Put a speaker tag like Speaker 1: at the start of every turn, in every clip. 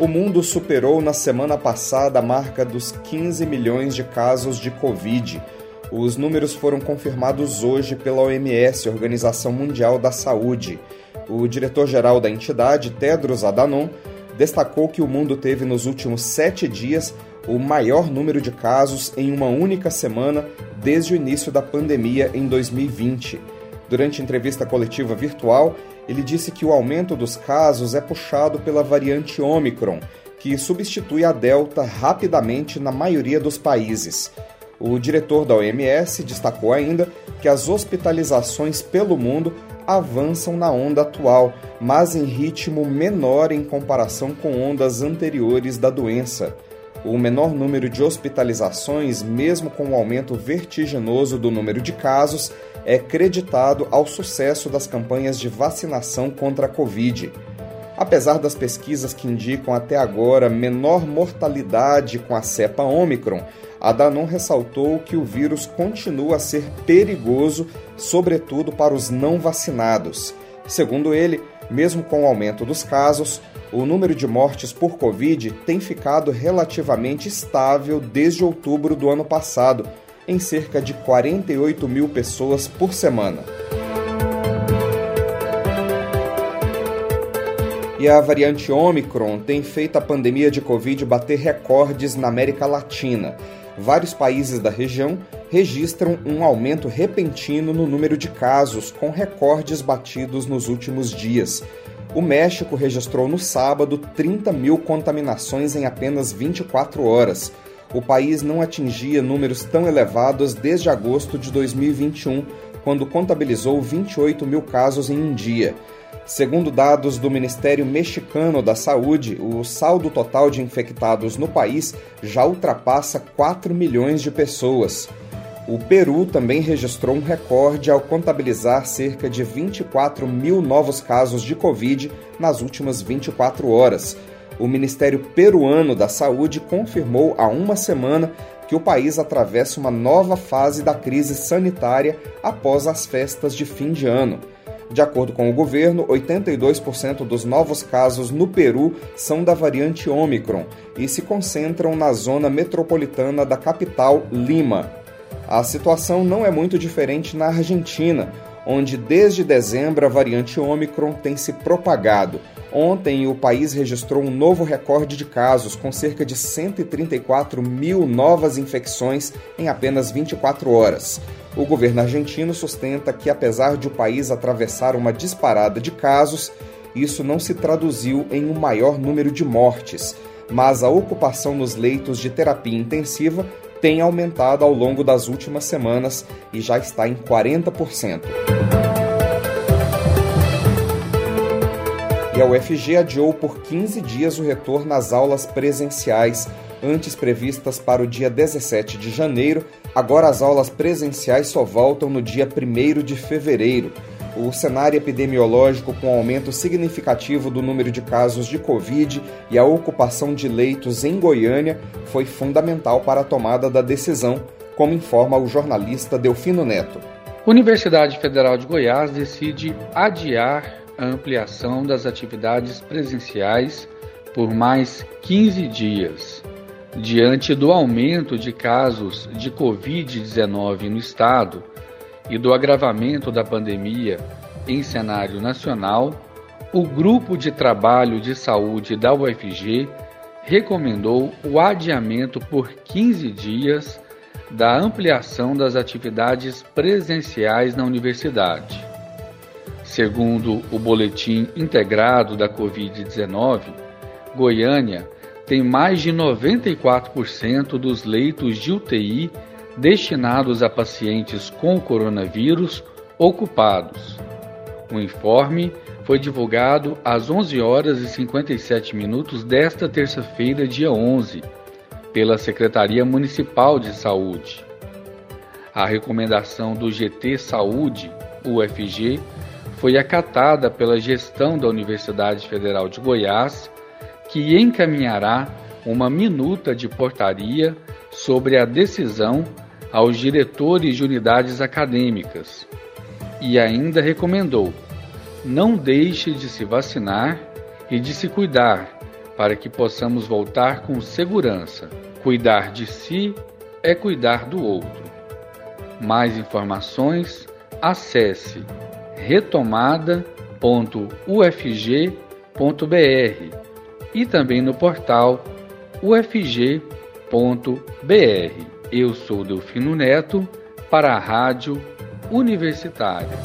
Speaker 1: O mundo superou na semana passada a marca dos 15 milhões de casos de Covid. Os números foram confirmados hoje pela OMS, Organização Mundial da Saúde. O diretor-geral da entidade, Tedros Adhanom, destacou que o mundo teve nos últimos sete dias o maior número de casos em uma única semana desde o início da pandemia em 2020. Durante entrevista coletiva virtual, ele disse que o aumento dos casos é puxado pela variante Omicron, que substitui a Delta rapidamente na maioria dos países. O diretor da OMS destacou ainda que as hospitalizações pelo mundo avançam na onda atual, mas em ritmo menor em comparação com ondas anteriores da doença. O menor número de hospitalizações, mesmo com o aumento vertiginoso do número de casos, é creditado ao sucesso das campanhas de vacinação contra a Covid. Apesar das pesquisas que indicam até agora menor mortalidade com a cepa Omicron, a Danon ressaltou que o vírus continua a ser perigoso, sobretudo para os não vacinados. Segundo ele, mesmo com o aumento dos casos, o número de mortes por Covid tem ficado relativamente estável desde outubro do ano passado, em cerca de 48 mil pessoas por semana. E a variante Omicron tem feito a pandemia de Covid bater recordes na América Latina. Vários países da região registram um aumento repentino no número de casos, com recordes batidos nos últimos dias. O México registrou no sábado 30 mil contaminações em apenas 24 horas. O país não atingia números tão elevados desde agosto de 2021, quando contabilizou 28 mil casos em um dia. Segundo dados do Ministério Mexicano da Saúde, o saldo total de infectados no país já ultrapassa 4 milhões de pessoas. O Peru também registrou um recorde ao contabilizar cerca de 24 mil novos casos de Covid nas últimas 24 horas. O Ministério Peruano da Saúde confirmou há uma semana que o país atravessa uma nova fase da crise sanitária após as festas de fim de ano. De acordo com o governo, 82% dos novos casos no Peru são da variante Omicron e se concentram na zona metropolitana da capital, Lima. A situação não é muito diferente na Argentina, onde desde dezembro a variante Omicron tem se propagado. Ontem, o país registrou um novo recorde de casos, com cerca de 134 mil novas infecções em apenas 24 horas. O governo argentino sustenta que, apesar de o país atravessar uma disparada de casos, isso não se traduziu em um maior número de mortes, mas a ocupação nos leitos de terapia intensiva tem aumentado ao longo das últimas semanas e já está em 40%. E a UFG adiou por 15 dias o retorno às aulas presenciais, antes previstas para o dia 17 de janeiro. Agora as aulas presenciais só voltam no dia 1 de fevereiro o cenário epidemiológico com aumento significativo do número de casos de Covid e a ocupação de leitos em Goiânia foi fundamental para a tomada da decisão, como informa o jornalista Delfino Neto.
Speaker 2: Universidade Federal de Goiás decide adiar a ampliação das atividades presenciais por mais 15 dias. Diante do aumento de casos de Covid-19 no estado, e do agravamento da pandemia em cenário nacional, o Grupo de Trabalho de Saúde da UFG recomendou o adiamento por 15 dias da ampliação das atividades presenciais na universidade. Segundo o Boletim Integrado da Covid-19, Goiânia tem mais de 94% dos leitos de UTI destinados a pacientes com coronavírus ocupados. O informe foi divulgado às 11 horas e 57 minutos desta terça-feira, dia 11, pela Secretaria Municipal de Saúde. A recomendação do GT Saúde, UFG, foi acatada pela gestão da Universidade Federal de Goiás, que encaminhará uma minuta de portaria sobre a decisão aos diretores de unidades acadêmicas e ainda recomendou: não deixe de se vacinar e de se cuidar para que possamos voltar com segurança. Cuidar de si é cuidar do outro. Mais informações, acesse retomada.ufg.br e também no portal ufg.br. Eu sou Delfino Neto para a Rádio Universitária.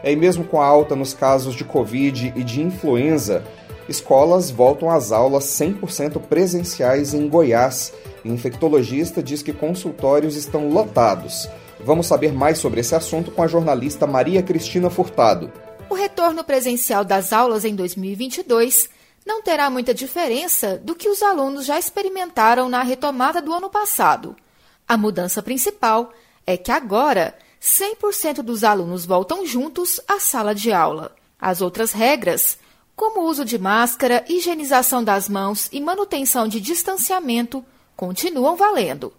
Speaker 1: É, e mesmo com a alta nos casos de Covid e de influenza, escolas voltam às aulas 100% presenciais em Goiás. O infectologista diz que consultórios estão lotados. Vamos saber mais sobre esse assunto com a jornalista Maria Cristina Furtado.
Speaker 3: O retorno presencial das aulas em 2022 não terá muita diferença do que os alunos já experimentaram na retomada do ano passado. A mudança principal é que agora 100% dos alunos voltam juntos à sala de aula. As outras regras, como o uso de máscara, higienização das mãos e manutenção de distanciamento, continuam valendo.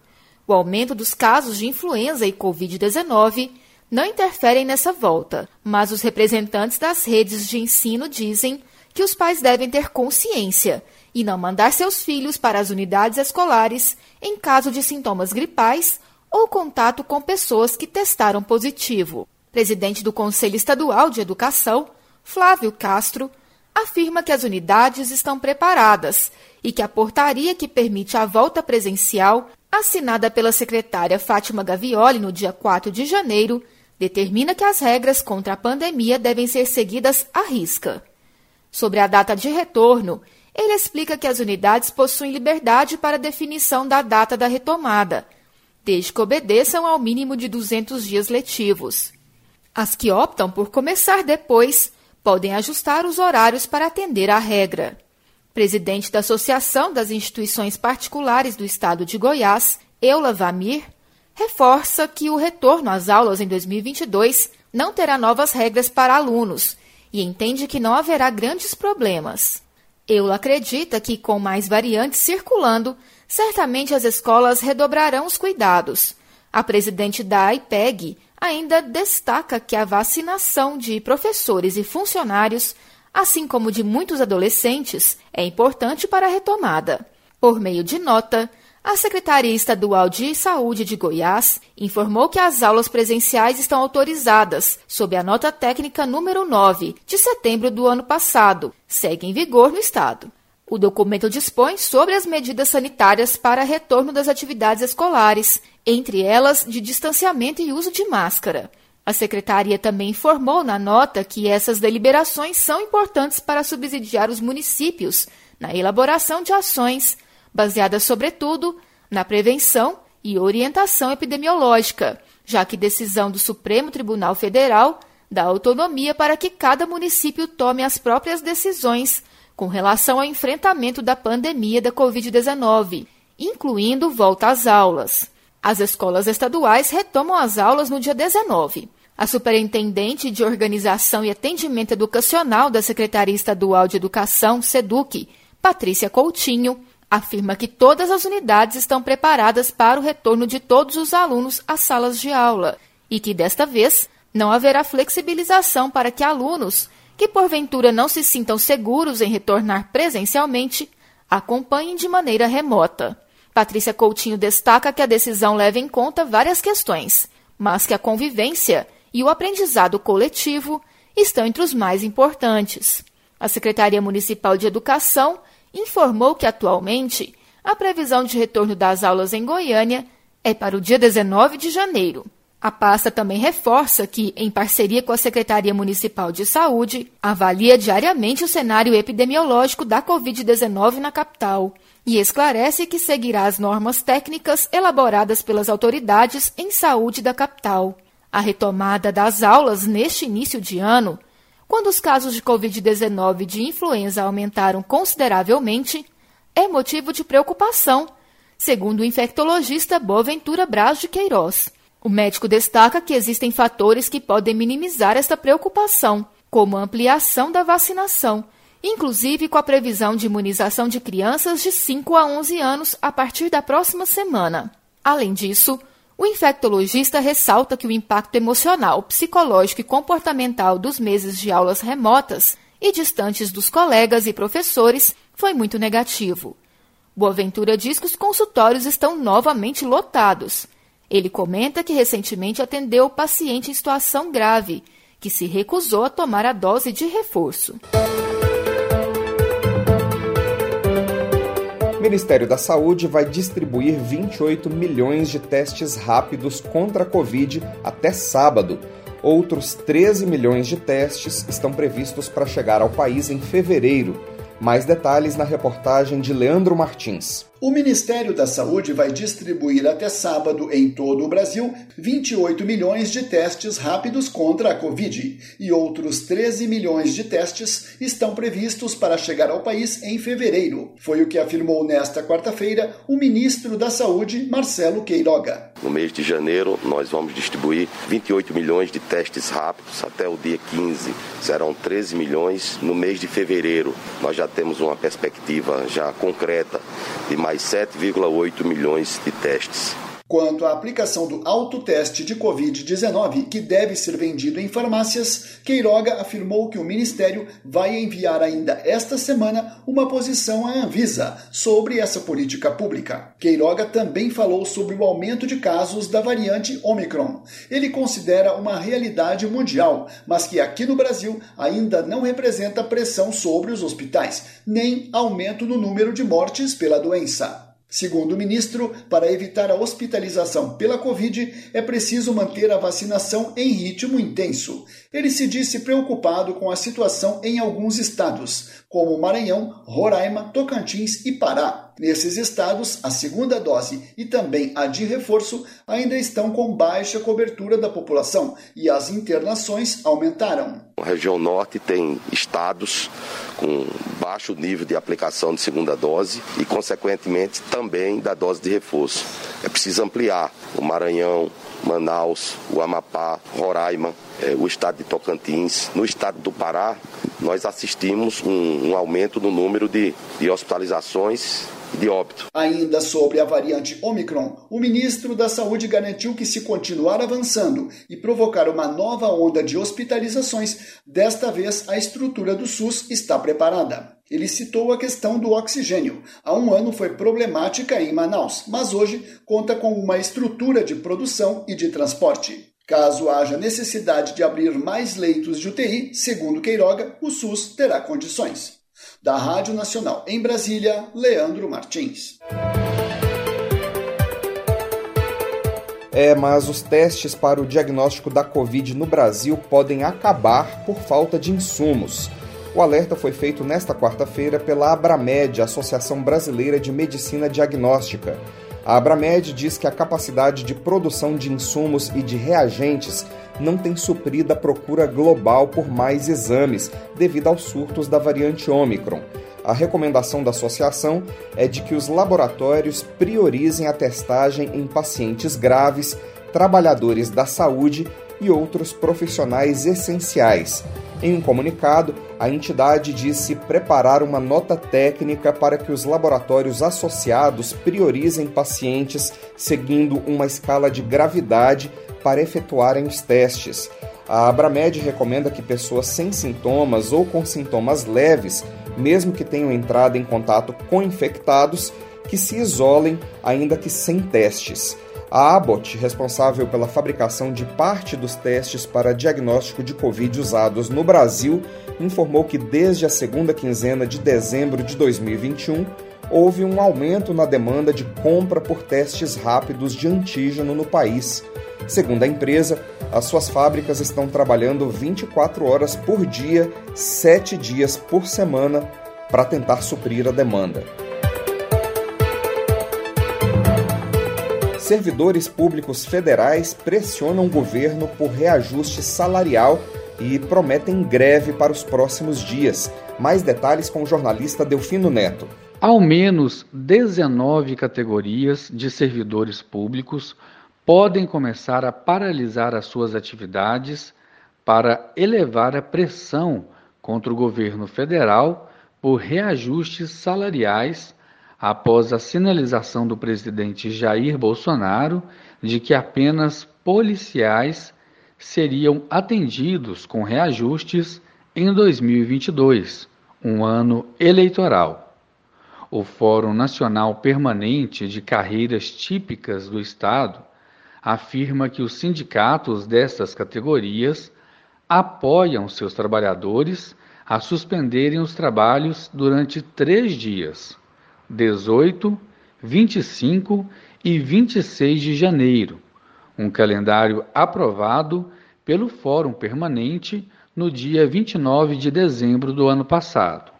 Speaker 3: O aumento dos casos de influenza e Covid-19 não interferem nessa volta, mas os representantes das redes de ensino dizem que os pais devem ter consciência e não mandar seus filhos para as unidades escolares em caso de sintomas gripais ou contato com pessoas que testaram positivo. Presidente do Conselho Estadual de Educação, Flávio Castro, afirma que as unidades estão preparadas e que a portaria que permite a volta presencial, assinada pela secretária Fátima Gavioli no dia 4 de janeiro, determina que as regras contra a pandemia devem ser seguidas à risca. Sobre a data de retorno, ele explica que as unidades possuem liberdade para definição da data da retomada, desde que obedeçam ao mínimo de 200 dias letivos. As que optam por começar depois podem ajustar os horários para atender à regra. Presidente da Associação das Instituições Particulares do Estado de Goiás, Eula Vamir, reforça que o retorno às aulas em 2022 não terá novas regras para alunos e entende que não haverá grandes problemas. Eula acredita que, com mais variantes circulando, certamente as escolas redobrarão os cuidados. A presidente da IPEG ainda destaca que a vacinação de professores e funcionários, assim como de muitos adolescentes, é importante para a retomada. Por meio de nota, a Secretaria Estadual de Saúde de Goiás informou que as aulas presenciais estão autorizadas, sob a nota técnica número 9, de setembro do ano passado, segue em vigor no Estado. O documento dispõe sobre as medidas sanitárias para retorno das atividades escolares, entre elas de distanciamento e uso de máscara. A secretaria também informou na nota que essas deliberações são importantes para subsidiar os municípios na elaboração de ações baseada sobretudo na prevenção e orientação epidemiológica, já que decisão do Supremo Tribunal Federal dá autonomia para que cada município tome as próprias decisões com relação ao enfrentamento da pandemia da Covid-19, incluindo volta às aulas. As escolas estaduais retomam as aulas no dia 19. A superintendente de Organização e Atendimento Educacional da Secretaria Estadual de Educação, SEDUC, Patrícia Coutinho, afirma que todas as unidades estão preparadas para o retorno de todos os alunos às salas de aula e que, desta vez, não haverá flexibilização para que alunos que porventura não se sintam seguros em retornar presencialmente acompanhem de maneira remota. Patrícia Coutinho destaca que a decisão leva em conta várias questões, mas que a convivência e o aprendizado coletivo estão entre os mais importantes. A Secretaria Municipal de Educação informou que atualmente a previsão de retorno das aulas em Goiânia é para o dia 19 de janeiro. A pasta também reforça que, em parceria com a Secretaria Municipal de Saúde, avalia diariamente o cenário epidemiológico da Covid-19 na capital e esclarece que seguirá as normas técnicas elaboradas pelas autoridades em saúde da capital. A retomada das aulas neste início de ano, quando os casos de Covid-19 e de influenza aumentaram consideravelmente, é motivo de preocupação, segundo o infectologista Boaventura Braz de Queiroz. O médico destaca que existem fatores que podem minimizar esta preocupação, como a ampliação da vacinação, inclusive com a previsão de imunização de crianças de 5 a 11 anos a partir da próxima semana. Além disso, o infectologista ressalta que o impacto emocional, psicológico e comportamental dos meses de aulas remotas e distantes dos colegas e professores foi muito negativo. Boaventura diz que os consultórios estão novamente lotados. Ele comenta que recentemente atendeu paciente em situação grave, que se recusou a tomar a dose de reforço.
Speaker 1: Ministério da Saúde vai distribuir 28 milhões de testes rápidos contra a Covid até sábado. Outros 13 milhões de testes estão previstos para chegar ao país em fevereiro. Mais detalhes na reportagem de Leandro Martins.
Speaker 4: O Ministério da Saúde vai distribuir até sábado em todo o Brasil 28 milhões de testes rápidos contra a Covid e outros 13 milhões de testes estão previstos para chegar ao país em fevereiro. Foi o que afirmou nesta quarta-feira o ministro da Saúde, Marcelo Queiroga.
Speaker 5: No mês de janeiro, nós vamos distribuir 28 milhões de testes rápidos até o dia 15. Serão 13 milhões. No mês de fevereiro, nós já temos uma perspectiva já concreta de mais 7,8 milhões de testes.
Speaker 4: Quanto à aplicação do autoteste de Covid-19, que deve ser vendido em farmácias, Queiroga afirmou que o Ministério vai enviar ainda esta semana uma posição à Anvisa sobre essa política pública. Queiroga também falou sobre o aumento de casos da variante Omicron. Ele considera uma realidade mundial, mas que aqui no Brasil ainda não representa pressão sobre os hospitais, nem aumento no número de mortes pela doença. Segundo o ministro, para evitar a hospitalização pela Covid, é preciso manter a vacinação em ritmo intenso. Ele se disse preocupado com a situação em alguns estados, como Maranhão, Roraima, Tocantins e Pará. Nesses estados, a segunda dose e também a de reforço ainda estão com baixa cobertura da população e as internações aumentaram.
Speaker 5: A região norte tem estados com baixo nível de aplicação de segunda dose e, consequentemente, também da dose de reforço. É preciso ampliar o Maranhão, Manaus, o Amapá, Roraima, é, o estado de Tocantins. No estado do Pará, nós assistimos um, um aumento no número de hospitalizações de óbito.
Speaker 4: Ainda sobre a variante Omicron, o ministro da Saúde garantiu que se continuar avançando e provocar uma nova onda de hospitalizações, desta vez a estrutura do SUS está preparada. Ele citou a questão do oxigênio. Há um ano foi problemática em Manaus, mas hoje conta com uma estrutura de produção e de transporte. Caso haja necessidade de abrir mais leitos de UTI, segundo Queiroga, o SUS terá condições. Da Rádio Nacional em Brasília, Leandro Martins.
Speaker 1: É, mas os testes para o diagnóstico da Covid no Brasil podem acabar por falta de insumos. O alerta foi feito nesta quarta-feira pela Abramed, Associação Brasileira de Medicina Diagnóstica. A Abramed diz que a capacidade de produção de insumos e de reagentes não tem suprido a procura global por mais exames, devido aos surtos da variante Omicron. A recomendação da associação é de que os laboratórios priorizem a testagem em pacientes graves, trabalhadores da saúde e outros profissionais essenciais. Em um comunicado, a entidade disse preparar uma nota técnica para que os laboratórios associados priorizem pacientes seguindo uma escala de gravidade para efetuarem os testes. A Abramed recomenda que pessoas sem sintomas ou com sintomas leves, mesmo que tenham entrado em contato com infectados, que se isolem, ainda que sem testes. A Abbott, responsável pela fabricação de parte dos testes para diagnóstico de Covid usados no Brasil, informou que desde a segunda quinzena de dezembro de 2021 houve um aumento na demanda de compra por testes rápidos de antígeno no país. Segundo a empresa, as suas fábricas estão trabalhando 24 horas por dia, 7 dias por semana, para tentar suprir a demanda. Servidores públicos federais pressionam o governo por reajuste salarial e prometem greve para os próximos dias. Mais detalhes com o jornalista Delfino Neto.
Speaker 2: Ao menos 19 categorias de servidores públicos podem começar a paralisar as suas atividades para elevar a pressão contra o governo federal por reajustes salariais após a sinalização do presidente Jair Bolsonaro de que apenas policiais seriam atendidos com reajustes em 2022, um ano eleitoral. O Fórum Nacional Permanente de Carreiras Típicas do Estado afirma que os sindicatos destas categorias apoiam seus trabalhadores a suspenderem os trabalhos durante três dias 18, 25 e 26 de janeiro, um calendário aprovado pelo Fórum Permanente no dia 29 de dezembro do ano passado.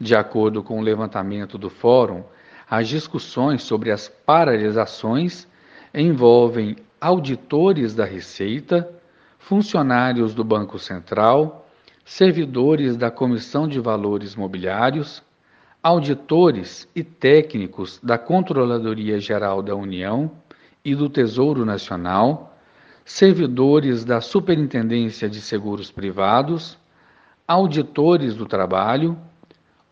Speaker 2: De acordo com o levantamento do Fórum, as discussões sobre as paralisações envolvem auditores da Receita, funcionários do Banco Central, servidores da Comissão de Valores Mobiliários, auditores e técnicos da Controladoria Geral da União e do Tesouro Nacional, servidores da Superintendência de Seguros Privados, auditores do trabalho,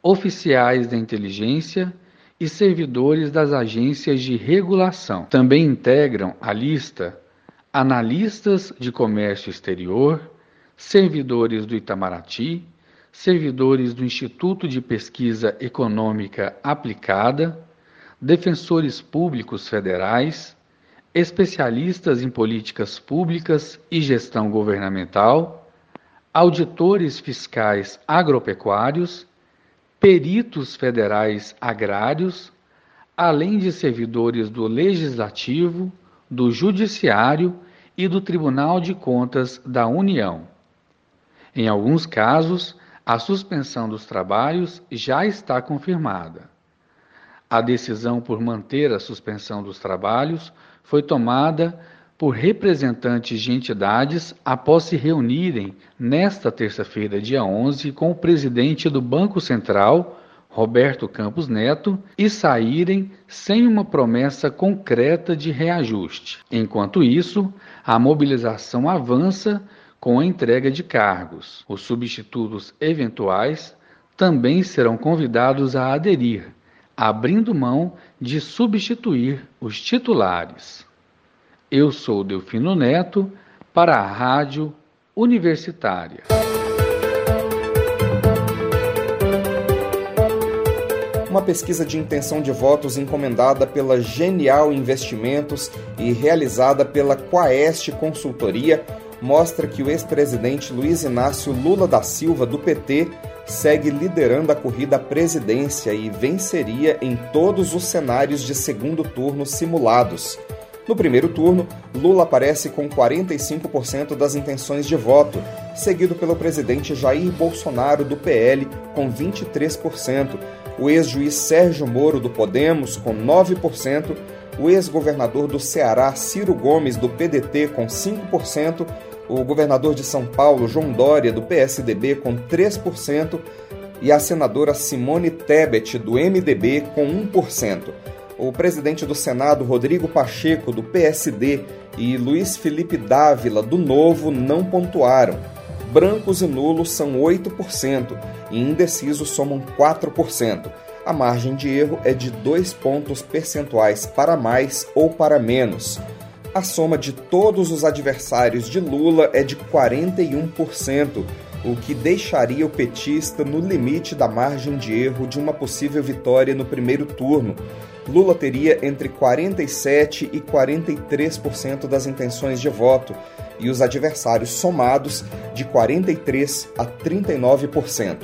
Speaker 2: oficiais da inteligência e servidores das agências de regulação. Também integram a lista analistas de comércio exterior, servidores do Itamaraty, servidores do Instituto de Pesquisa Econômica Aplicada, defensores públicos federais, especialistas em políticas públicas e gestão governamental, auditores fiscais agropecuários, peritos federais agrários, além de servidores do Legislativo, do Judiciário e do Tribunal de Contas da União. Em alguns casos, a suspensão dos trabalhos já está confirmada. A decisão por manter a suspensão dos trabalhos foi tomada por representantes de entidades após se reunirem nesta terça-feira, dia 11, com o presidente do Banco Central, Roberto Campos Neto, e saírem sem uma promessa concreta de reajuste. Enquanto isso, a mobilização avança com a entrega de cargos. Os substitutos eventuais também serão convidados a aderir, abrindo mão de substituir os titulares. Eu sou Delfino Neto para a Rádio Universitária.
Speaker 1: Uma pesquisa de intenção de votos encomendada pela Genial Investimentos e realizada pela Quaest Consultoria mostra que o ex-presidente Luiz Inácio Lula da Silva, do PT, segue liderando a corrida à presidência e venceria em todos os cenários de segundo turno simulados. No primeiro turno, Lula aparece com 45% das intenções de voto, seguido pelo presidente Jair Bolsonaro, do PL, com 23%, o ex-juiz Sérgio Moro, do Podemos, com 9%, o ex-governador do Ceará, Ciro Gomes, do PDT, com 5%, o governador de São Paulo, João Dória, do PSDB, com 3%, e a senadora Simone Tebet, do MDB, com 1%. O presidente do Senado, Rodrigo Pacheco, do PSD, e Luiz Felipe Dávila, do Novo, não pontuaram. Brancos e nulos são 8% e indecisos somam 4%. A margem de erro é de 2 pontos percentuais para mais ou para menos a soma de todos os adversários de Lula é de 41%, o que deixaria o petista no limite da margem de erro de uma possível vitória no primeiro turno. Lula teria entre 47% e 43% das intenções de voto, e os adversários somados de 43% a 39%.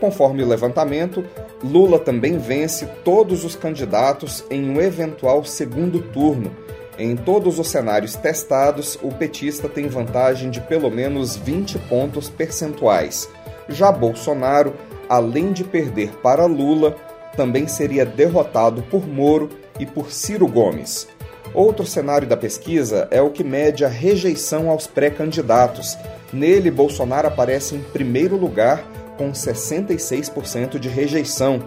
Speaker 1: Conforme o levantamento, Lula também vence todos os candidatos em um eventual segundo turno em todos os cenários testados, o petista tem vantagem de pelo menos 20 pontos percentuais. Já Bolsonaro, além de perder para Lula, também seria derrotado por Moro e por Ciro Gomes. Outro cenário da pesquisa é o que mede a rejeição aos pré-candidatos. Nele, Bolsonaro aparece em primeiro lugar, com 66% de rejeição.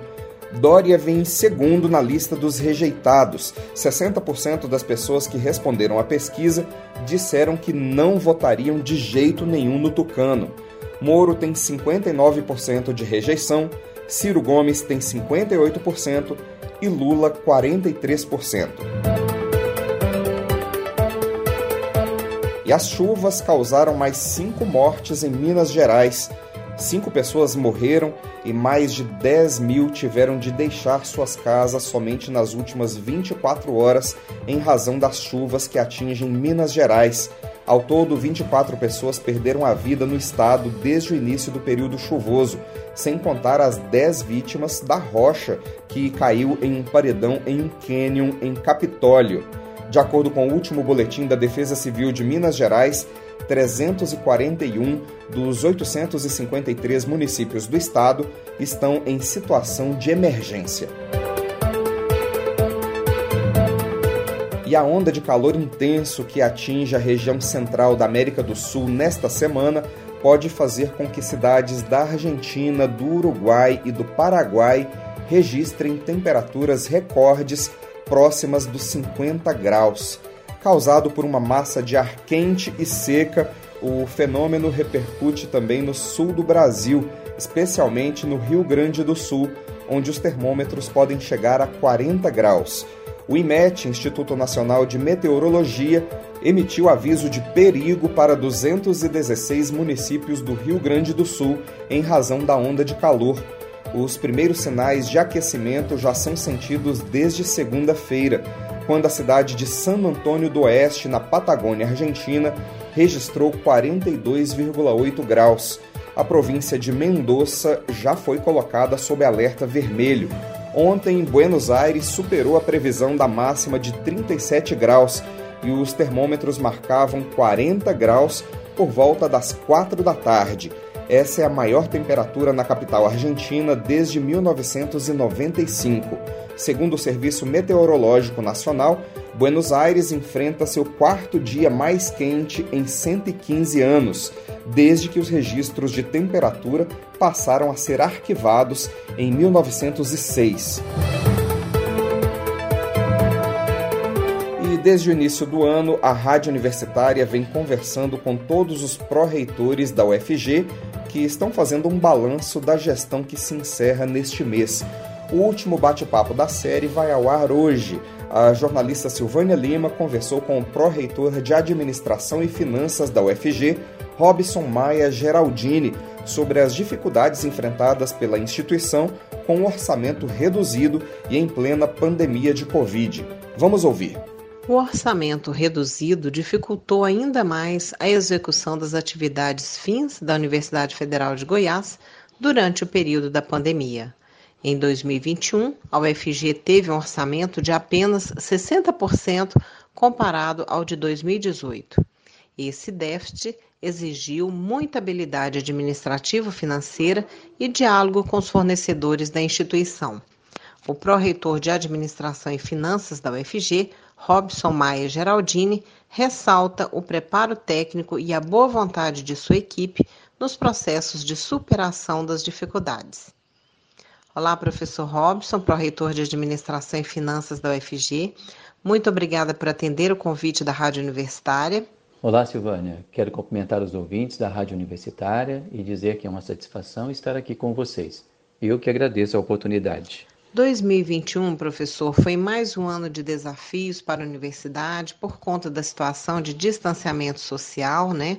Speaker 1: Dória vem em segundo na lista dos rejeitados. 60% das pessoas que responderam à pesquisa disseram que não votariam de jeito nenhum no Tucano. Moro tem 59% de rejeição, Ciro Gomes tem 58% e Lula 43%. E as chuvas causaram mais cinco mortes em Minas Gerais. Cinco pessoas morreram e mais de 10 mil tiveram de deixar suas casas somente nas últimas 24 horas em razão das chuvas que atingem Minas Gerais. Ao todo, 24 pessoas perderam a vida no estado desde o início do período chuvoso, sem contar as 10 vítimas da rocha que caiu em um paredão em um cânion em Capitólio. De acordo com o último boletim da Defesa Civil de Minas Gerais, 341 dos 853 municípios do estado estão em situação de emergência. E a onda de calor intenso que atinge a região central da América do Sul nesta semana pode fazer com que cidades da Argentina, do Uruguai e do Paraguai registrem temperaturas recordes próximas dos 50 graus. Causado por uma massa de ar quente e seca, o fenômeno repercute também no sul do Brasil, especialmente no Rio Grande do Sul, onde os termômetros podem chegar a 40 graus. O IMET, Instituto Nacional de Meteorologia, emitiu aviso de perigo para 216 municípios do Rio Grande do Sul em razão da onda de calor. Os primeiros sinais de aquecimento já são sentidos desde segunda-feira quando a cidade de San Antônio do Oeste, na Patagônia Argentina, registrou 42,8 graus. A província de Mendoza já foi colocada sob alerta vermelho. Ontem, em Buenos Aires, superou a previsão da máxima de 37 graus e os termômetros marcavam 40 graus por volta das 4 da tarde. Essa é a maior temperatura na capital argentina desde 1995. Segundo o Serviço Meteorológico Nacional, Buenos Aires enfrenta seu quarto dia mais quente em 115 anos, desde que os registros de temperatura passaram a ser arquivados em 1906. Desde o início do ano, a Rádio Universitária vem conversando com todos os pró-reitores da UFG que estão fazendo um balanço da gestão que se encerra neste mês. O último bate-papo da série vai ao ar hoje. A jornalista Silvânia Lima conversou com o pró-reitor de Administração e Finanças da UFG, Robson Maia Geraldini, sobre as dificuldades enfrentadas pela instituição com um orçamento reduzido e em plena pandemia de Covid. Vamos ouvir.
Speaker 6: O orçamento reduzido dificultou ainda mais a execução das atividades fins da Universidade Federal de Goiás durante o período da pandemia. Em 2021, a UFG teve um orçamento de apenas 60% comparado ao de 2018. Esse déficit exigiu muita habilidade administrativo-financeira e diálogo com os fornecedores da instituição. O pró-reitor de Administração e Finanças da UFG, Robson Maia Geraldini, ressalta o preparo técnico e a boa vontade de sua equipe nos processos de superação das dificuldades. Olá, professor Robson, pró-reitor de Administração e Finanças da UFG. Muito obrigada por atender o convite da Rádio Universitária.
Speaker 7: Olá, Silvânia. Quero cumprimentar os ouvintes da Rádio Universitária e dizer que é uma satisfação estar aqui com vocês. Eu que agradeço a oportunidade.
Speaker 6: 2021, professor, foi mais um ano de desafios para a universidade por conta da situação de distanciamento social, né,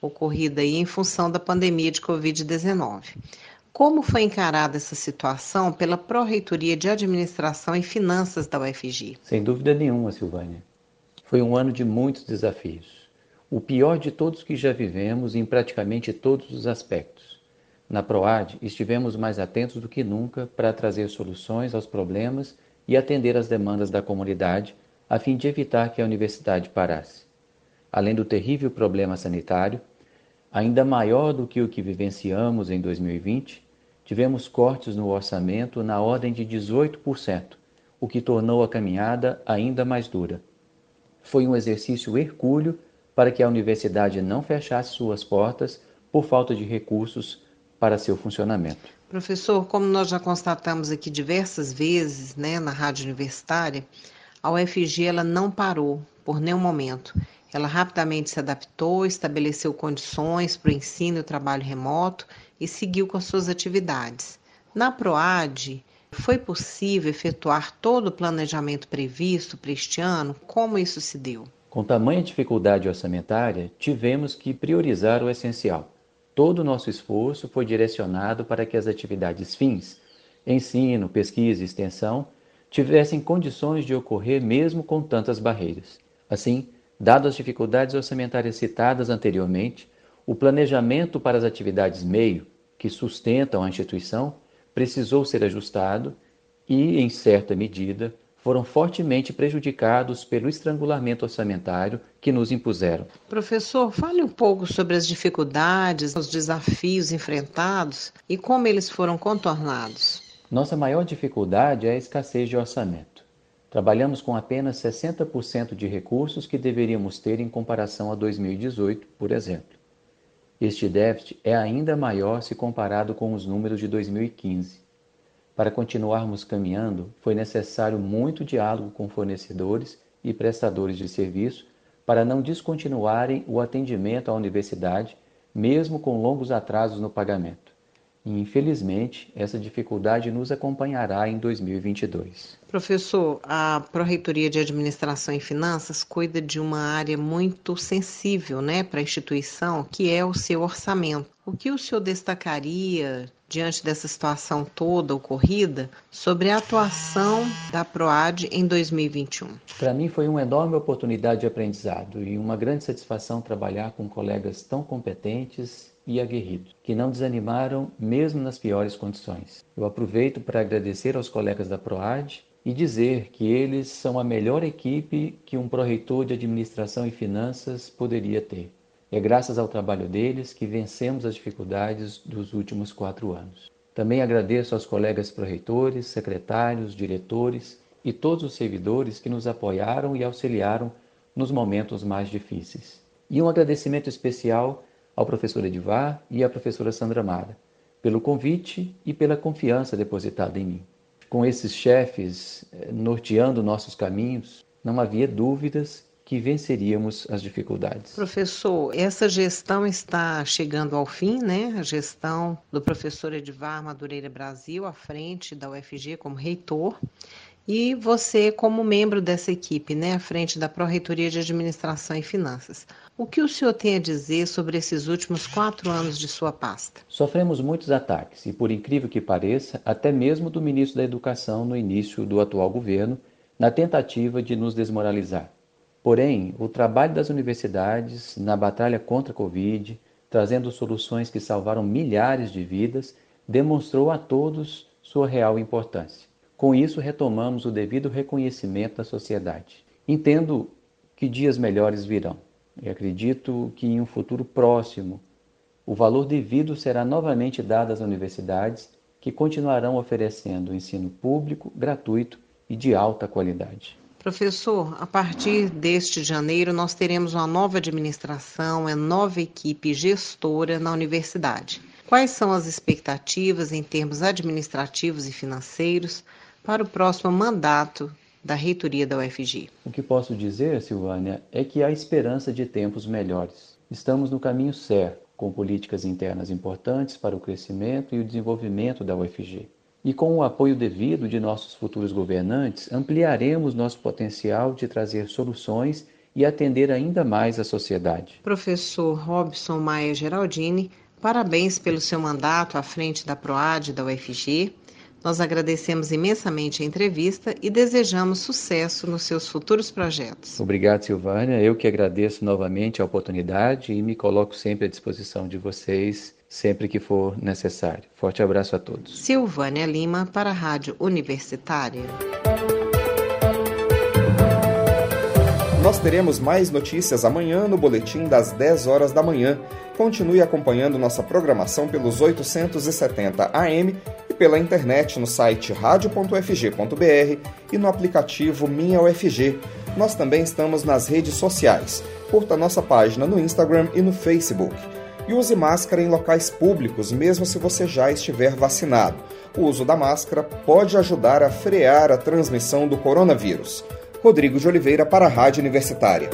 Speaker 6: ocorrida aí em função da pandemia de Covid-19. Como foi encarada essa situação pela Pró-Reitoria de Administração e Finanças da UFG?
Speaker 7: Sem dúvida nenhuma, Silvânia. Foi um ano de muitos desafios. O pior de todos que já vivemos em praticamente todos os aspectos na PROAD, estivemos mais atentos do que nunca para trazer soluções aos problemas e atender às demandas da comunidade, a fim de evitar que a universidade parasse. Além do terrível problema sanitário, ainda maior do que o que vivenciamos em 2020, tivemos cortes no orçamento na ordem de 18%, o que tornou a caminhada ainda mais dura. Foi um exercício hercúleo para que a universidade não fechasse suas portas por falta de recursos para seu funcionamento.
Speaker 6: Professor, como nós já constatamos aqui diversas vezes né, na rádio universitária, a UFG ela não parou por nenhum momento. Ela rapidamente se adaptou, estabeleceu condições para o ensino e o trabalho remoto e seguiu com as suas atividades. Na PROAD, foi possível efetuar todo o planejamento previsto para este ano? Como isso se deu?
Speaker 7: Com tamanha dificuldade orçamentária, tivemos que priorizar o essencial. Todo o nosso esforço foi direcionado para que as atividades fins, ensino, pesquisa e extensão, tivessem condições de ocorrer mesmo com tantas barreiras. Assim, Dado as dificuldades orçamentárias citadas anteriormente, o planejamento para as atividades meio, que sustentam a instituição, precisou ser ajustado e, em certa medida, foram fortemente prejudicados pelo estrangulamento orçamentário que nos impuseram.
Speaker 6: Professor, fale um pouco sobre as dificuldades, os desafios enfrentados e como eles foram contornados.
Speaker 7: Nossa maior dificuldade é a escassez de orçamento. Trabalhamos com apenas 60% de recursos que deveríamos ter em comparação a 2018, por exemplo. Este déficit é ainda maior se comparado com os números de 2015. Para continuarmos caminhando, foi necessário muito diálogo com fornecedores e prestadores de serviço para não descontinuarem o atendimento à universidade, mesmo com longos atrasos no pagamento. E, infelizmente, essa dificuldade nos acompanhará em 2022.
Speaker 6: Professor, a Pró-Reitoria de Administração e Finanças cuida de uma área muito sensível né, para a instituição, que é o seu orçamento. O que o senhor destacaria diante dessa situação toda ocorrida sobre a atuação da PROAD em 2021?
Speaker 7: Para mim foi uma enorme oportunidade de aprendizado e uma grande satisfação trabalhar com colegas tão competentes e aguerridos, que não desanimaram mesmo nas piores condições. Eu aproveito para agradecer aos colegas da PROAD e dizer que eles são a melhor equipe que um pró-reitor de administração e finanças poderia ter. É graças ao trabalho deles que vencemos as dificuldades dos últimos quatro anos. Também agradeço aos colegas pró-reitores, secretários, diretores e todos os servidores que nos apoiaram e auxiliaram nos momentos mais difíceis. E um agradecimento especial ao professor Edivar e à professora Sandra Mara, pelo convite e pela confiança depositada em mim. Com esses chefes eh, norteando nossos caminhos, não havia dúvidas que venceríamos as dificuldades.
Speaker 6: Professor, essa gestão está chegando ao fim, né? A gestão do professor Edivar Madureira Brasil à frente da UFG como reitor e você como membro dessa equipe, né, à frente da Pró-Reitoria de Administração e Finanças. O que o senhor tem a dizer sobre esses últimos quatro anos de sua pasta?
Speaker 7: Sofremos muitos ataques e, por incrível que pareça, até mesmo do ministro da Educação no início do atual governo, na tentativa de nos desmoralizar. Porém, o trabalho das universidades na batalha contra a Covid, trazendo soluções que salvaram milhares de vidas, demonstrou a todos sua real importância. Com isso, retomamos o devido reconhecimento da sociedade. Entendo que dias melhores virão e acredito que em um futuro próximo o valor devido será novamente dado às universidades que continuarão oferecendo ensino público, gratuito e de alta qualidade.
Speaker 6: Professor, a partir deste janeiro nós teremos uma nova administração, uma nova equipe gestora na universidade. Quais são as expectativas em termos administrativos e financeiros para o próximo mandato da reitoria da UFG?
Speaker 7: O que posso dizer, Silvânia, é que há esperança de tempos melhores. Estamos no caminho certo, com políticas internas importantes para o crescimento e o desenvolvimento da UFG. E com o apoio devido de nossos futuros governantes, ampliaremos nosso potencial de trazer soluções e atender ainda mais a sociedade.
Speaker 6: Professor Robson Maia Geraldini, parabéns pelo seu mandato à frente da PROAD da UFG nós agradecemos imensamente a entrevista e desejamos sucesso nos seus futuros projetos.
Speaker 7: Obrigado, Silvânia. Eu que agradeço novamente a oportunidade e me coloco sempre à disposição de vocês sempre que for necessário. Forte abraço a todos.
Speaker 6: Silvânia Lima para a Rádio Universitária.
Speaker 1: Nós teremos mais notícias amanhã no boletim das 10 horas da manhã. Continue acompanhando nossa programação pelos 870 AM pela internet no site radio.fg.br e no aplicativo Minha UFG. Nós também estamos nas redes sociais. Curta nossa página no Instagram e no Facebook. E use máscara em locais públicos, mesmo se você já estiver vacinado. O uso da máscara pode ajudar a frear a transmissão do coronavírus. Rodrigo de Oliveira para a Rádio Universitária.